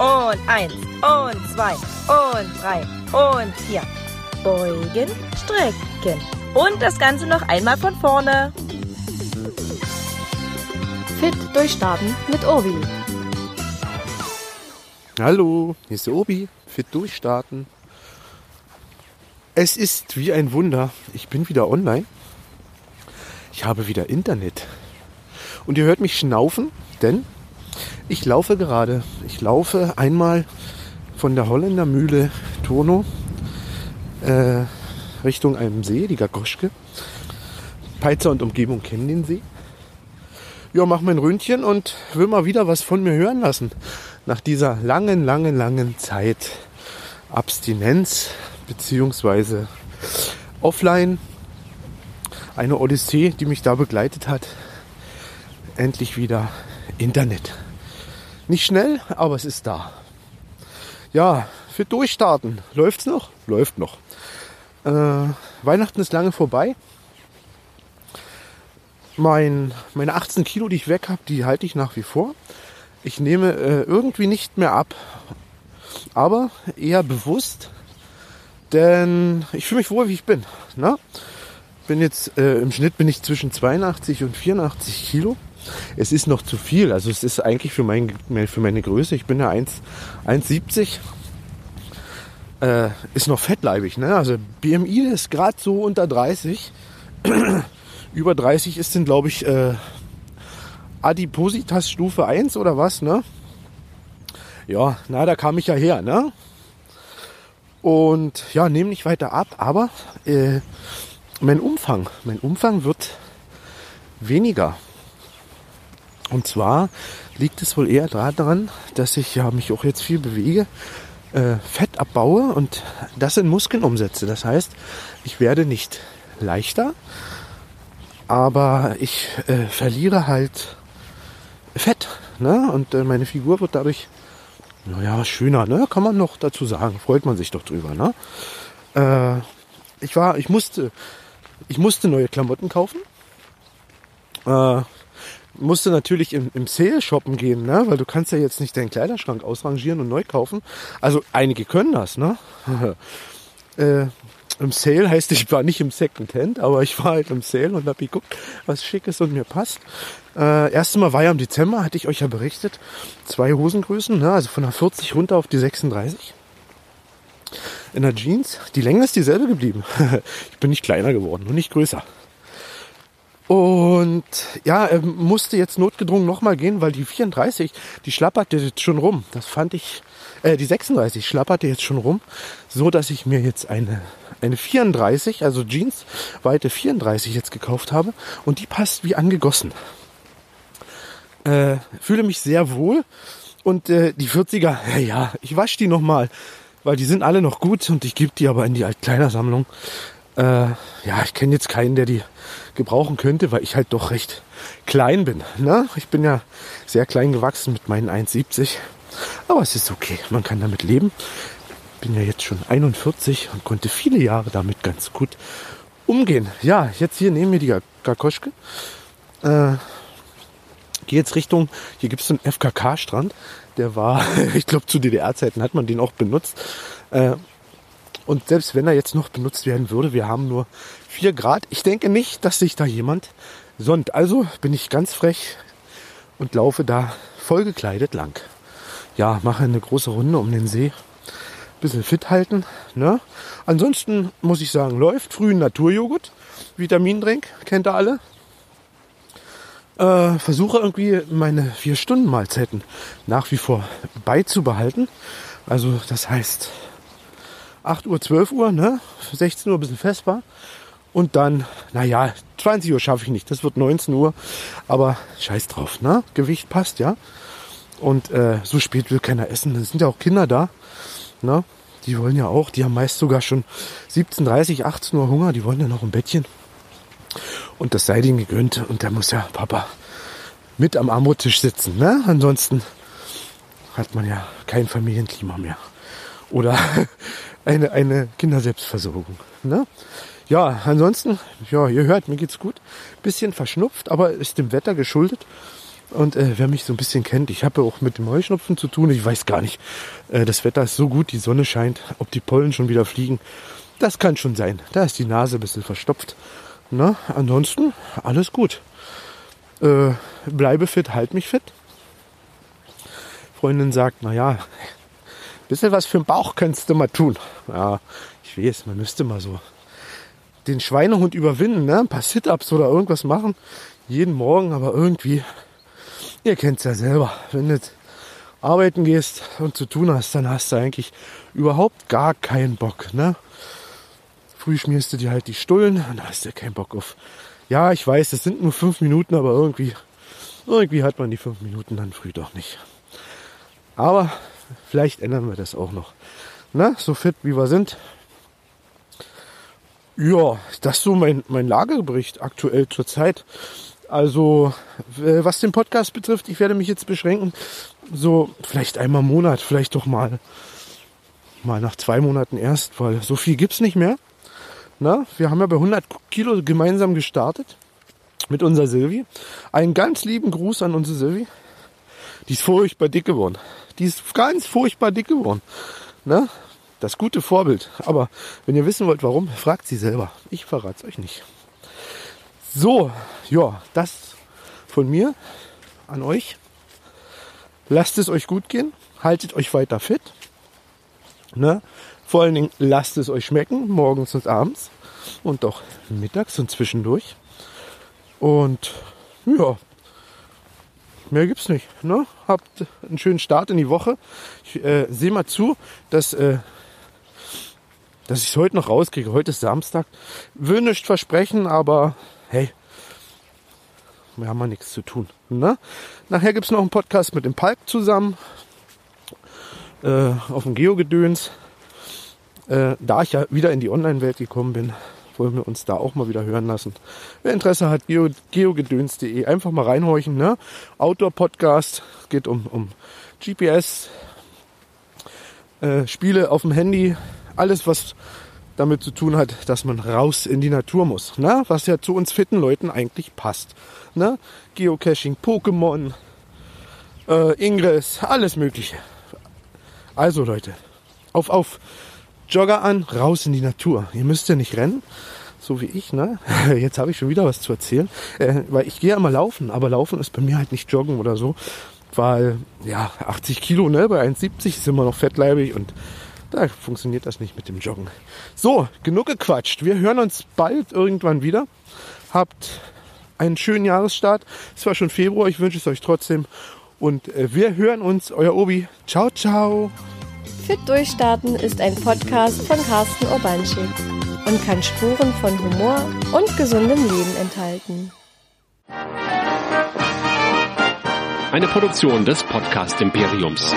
Und eins. Und zwei. Und drei. Und vier. Beugen, strecken. Und das Ganze noch einmal von vorne. Fit durchstarten mit Obi. Hallo, hier ist der Obi. Fit durchstarten. Es ist wie ein Wunder. Ich bin wieder online. Ich habe wieder Internet. Und ihr hört mich schnaufen, denn ich laufe gerade. Ich laufe einmal von der Holländer Mühle Turno äh, Richtung einem See, die Gagoschke. Peizer und Umgebung kennen den See. Ja, mach mein Ründchen und will mal wieder was von mir hören lassen. Nach dieser langen, langen, langen Zeit Abstinenz beziehungsweise offline. Eine Odyssee, die mich da begleitet hat. Endlich wieder Internet. Nicht schnell, aber es ist da. Ja, für Durchstarten. Läuft's noch? Läuft noch. Äh, Weihnachten ist lange vorbei. Mein, meine 18 Kilo, die ich weg habe, die halte ich nach wie vor. Ich nehme äh, irgendwie nicht mehr ab. Aber eher bewusst, denn ich fühle mich wohl, wie ich bin. Ne? Bin jetzt äh, im Schnitt bin ich zwischen 82 und 84 Kilo. Es ist noch zu viel. Also es ist eigentlich für, mein, für meine Größe. Ich bin ja 1,70 äh, ist noch fettleibig. Ne? Also BMI ist gerade so unter 30. Über 30 ist dann, glaube ich, äh, Adipositas Stufe 1 oder was, ne? Ja, na, da kam ich ja her, ne? Und ja, nehme nicht weiter ab, aber äh, mein Umfang, mein Umfang wird weniger. Und zwar liegt es wohl eher daran, dass ich ja mich auch jetzt viel bewege, äh, Fett abbaue und das in Muskeln umsetze. Das heißt, ich werde nicht leichter, aber ich äh, verliere halt Fett. Ne? Und äh, meine Figur wird dadurch, naja, schöner, ne? Kann man noch dazu sagen. Freut man sich doch drüber, ne? Äh, ich war, ich musste, ich musste neue Klamotten kaufen. Äh, musste natürlich im, im Sale shoppen gehen, ne? weil du kannst ja jetzt nicht deinen Kleiderschrank ausrangieren und neu kaufen. Also einige können das, ne? äh, Im Sale heißt, ich war nicht im Second Hand, aber ich war halt im Sale und habe geguckt, was schick ist und mir passt. Äh, erste Mal war ja im Dezember, hatte ich euch ja berichtet, zwei Hosengrößen, ne? also von der 40 runter auf die 36 in der Jeans. Die Länge ist dieselbe geblieben. ich bin nicht kleiner geworden und nicht größer. Und ja, er musste jetzt notgedrungen nochmal gehen, weil die 34, die schlapperte jetzt schon rum. Das fand ich, äh, die 36 schlapperte jetzt schon rum, so dass ich mir jetzt eine, eine 34, also Jeans, weite 34 jetzt gekauft habe. Und die passt wie angegossen. Äh, fühle mich sehr wohl. Und äh, die 40er, ja, ja ich wasche die nochmal, weil die sind alle noch gut und ich gebe die aber in die Altkleidersammlung. Äh, ja, ich kenne jetzt keinen, der die gebrauchen könnte, weil ich halt doch recht klein bin. Ne? Ich bin ja sehr klein gewachsen mit meinen 1,70. Aber es ist okay, man kann damit leben. Bin ja jetzt schon 41 und konnte viele Jahre damit ganz gut umgehen. Ja, jetzt hier neben mir die Gakoschke. Äh, gehe jetzt Richtung, hier gibt es einen FKK-Strand. Der war, ich glaube zu DDR-Zeiten hat man den auch benutzt. Äh, und selbst wenn er jetzt noch benutzt werden würde, wir haben nur 4 Grad. Ich denke nicht, dass sich da jemand sonnt. Also bin ich ganz frech und laufe da voll gekleidet lang. Ja, mache eine große Runde um den See. Bisschen fit halten. Ne? Ansonsten muss ich sagen, läuft frühen Naturjoghurt. Vitamindrink, kennt ihr alle. Äh, versuche irgendwie meine 4-Stunden-Mahlzeiten nach wie vor beizubehalten. Also das heißt 8 Uhr, 12 Uhr, ne? 16 Uhr ein bisschen festbar. Und dann, naja, 20 Uhr schaffe ich nicht. Das wird 19 Uhr. Aber scheiß drauf, ne? Gewicht passt, ja. Und äh, so spät will keiner essen. Es sind ja auch Kinder da. Ne? Die wollen ja auch, die haben meist sogar schon 17, 30, 18 Uhr Hunger. Die wollen ja noch ein Bettchen. Und das sei denen gegönnt. Und da muss ja Papa mit am Armuttisch sitzen. Ne? Ansonsten hat man ja kein Familienklima mehr. Oder eine, eine Kinderselbstversorgung. Ne? Ja, ansonsten, ja, ihr hört, mir geht's gut. Bisschen verschnupft, aber ist dem Wetter geschuldet. Und äh, wer mich so ein bisschen kennt, ich habe auch mit dem Heuschnupfen zu tun. Ich weiß gar nicht, äh, das Wetter ist so gut, die Sonne scheint, ob die Pollen schon wieder fliegen. Das kann schon sein. Da ist die Nase ein bisschen verstopft. Na, ansonsten alles gut. Äh, bleibe fit, halt mich fit. Freundin sagt, na ja, bisschen was für den Bauch könntest du mal tun. Ja, ich weiß, man müsste mal so den Schweinehund überwinden, ne? ein paar Sit-Ups oder irgendwas machen. Jeden Morgen, aber irgendwie, ihr kennt es ja selber, wenn du arbeiten gehst und zu tun hast, dann hast du eigentlich überhaupt gar keinen Bock. Ne? Früh schmierst du dir halt die Stullen und hast du keinen Bock auf. Ja, ich weiß, es sind nur fünf Minuten, aber irgendwie, irgendwie hat man die fünf Minuten dann früh doch nicht. Aber vielleicht ändern wir das auch noch. Na, so fit wie wir sind. Ja, das ist so mein, mein Lagerbericht aktuell zur Zeit. Also, äh, was den Podcast betrifft, ich werde mich jetzt beschränken, so vielleicht einmal im Monat, vielleicht doch mal, mal nach zwei Monaten erst, weil so viel gibt's nicht mehr. Na, wir haben ja bei 100 Kilo gemeinsam gestartet mit unserer Silvi. Einen ganz lieben Gruß an unsere Silvi. Die ist furchtbar dick geworden. Die ist ganz furchtbar dick geworden. Ne? Das gute Vorbild. Aber wenn ihr wissen wollt, warum, fragt sie selber. Ich verrate es euch nicht. So, ja, das von mir an euch. Lasst es euch gut gehen. Haltet euch weiter fit. Ne? Vor allen Dingen lasst es euch schmecken, morgens und abends. Und doch mittags und zwischendurch. Und ja, mehr gibt's nicht. Ne? Habt einen schönen Start in die Woche. Ich äh, sehe mal zu, dass, äh, dass ich es heute noch rauskriege. Heute ist Samstag. Will nicht versprechen, aber hey, wir haben mal nichts zu tun. Ne? Nachher gibt's noch einen Podcast mit dem Palk zusammen. Äh, auf dem Geogedöns. Äh, da ich ja wieder in die Online-Welt gekommen bin, wollen wir uns da auch mal wieder hören lassen. Wer Interesse hat, geo, geogedöns.de, einfach mal reinhorchen. Ne? Outdoor-Podcast, geht um, um GPS, äh, Spiele auf dem Handy, alles was damit zu tun hat, dass man raus in die Natur muss. Ne? Was ja zu uns fitten Leuten eigentlich passt. Ne? Geocaching, Pokémon, äh, Ingress, alles Mögliche. Also Leute, auf, auf. Jogger an, raus in die Natur. Ihr müsst ja nicht rennen, so wie ich. Ne? Jetzt habe ich schon wieder was zu erzählen, äh, weil ich gehe ja immer laufen, aber laufen ist bei mir halt nicht joggen oder so, weil ja 80 Kilo, ne, bei 1,70 ist immer noch fettleibig und da funktioniert das nicht mit dem Joggen. So, genug gequatscht. Wir hören uns bald irgendwann wieder. Habt einen schönen Jahresstart. Es war schon Februar, ich wünsche es euch trotzdem. Und äh, wir hören uns, euer Obi. Ciao, ciao. Fit Durchstarten ist ein Podcast von Carsten Urbanschik und kann Spuren von Humor und gesundem Leben enthalten. Eine Produktion des Podcast Imperiums.